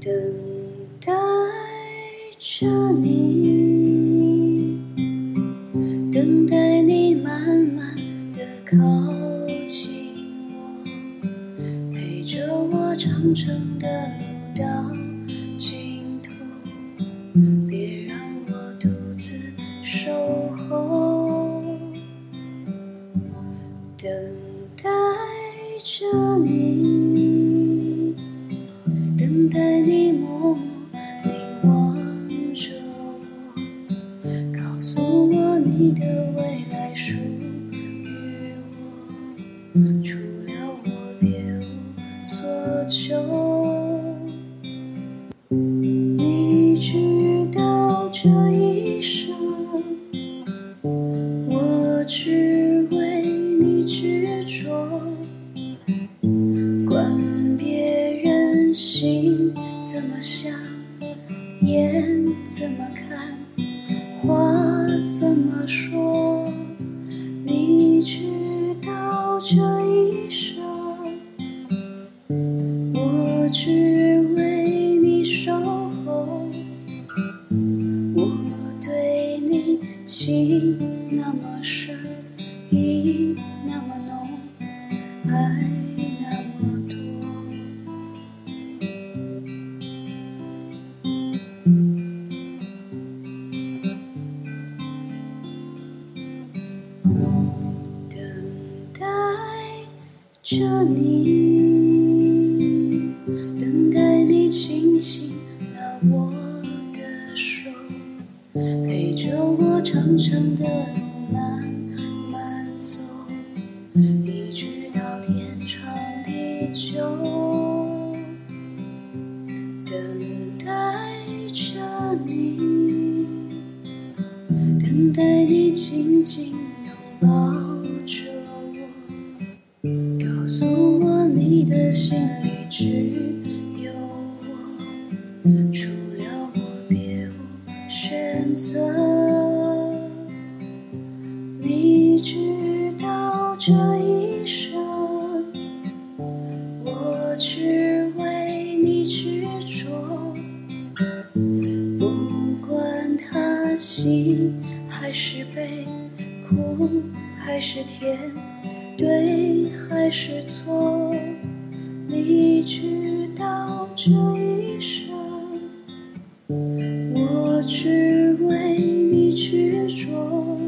等待着你，等待你慢慢的靠近我，陪着我长长的路到尽头，别让我独自守候。等待着你，你默默凝望着我，告诉我你的未来属于我，除了我别无所求。你知道这一生。我只为你执着，管别人心怎么想，眼怎么看，话怎么说。你知道这一生，我只为你守候。我对你情那么深，意那么浓，爱着你，等待你轻轻拉我的手，陪着我长长的路慢慢走，一直到天长地久。等待着你，等待你紧紧拥抱心里只有我，除了我别无选择。你知道这一生，我只为你执着。不管他喜还是悲，苦还是甜，对还是错，这一生，我只为你执着。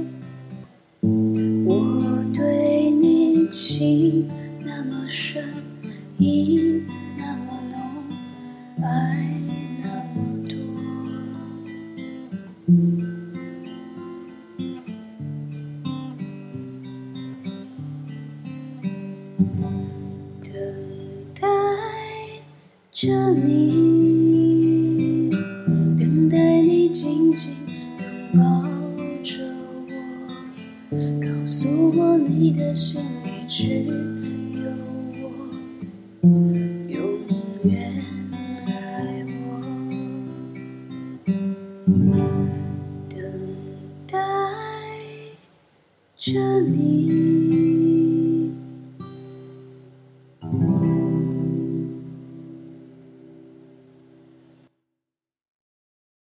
我对你情那么深，意那么浓，爱着你，等待你紧紧拥抱着我，告诉我你的心里只有我，永远爱我。等待着你。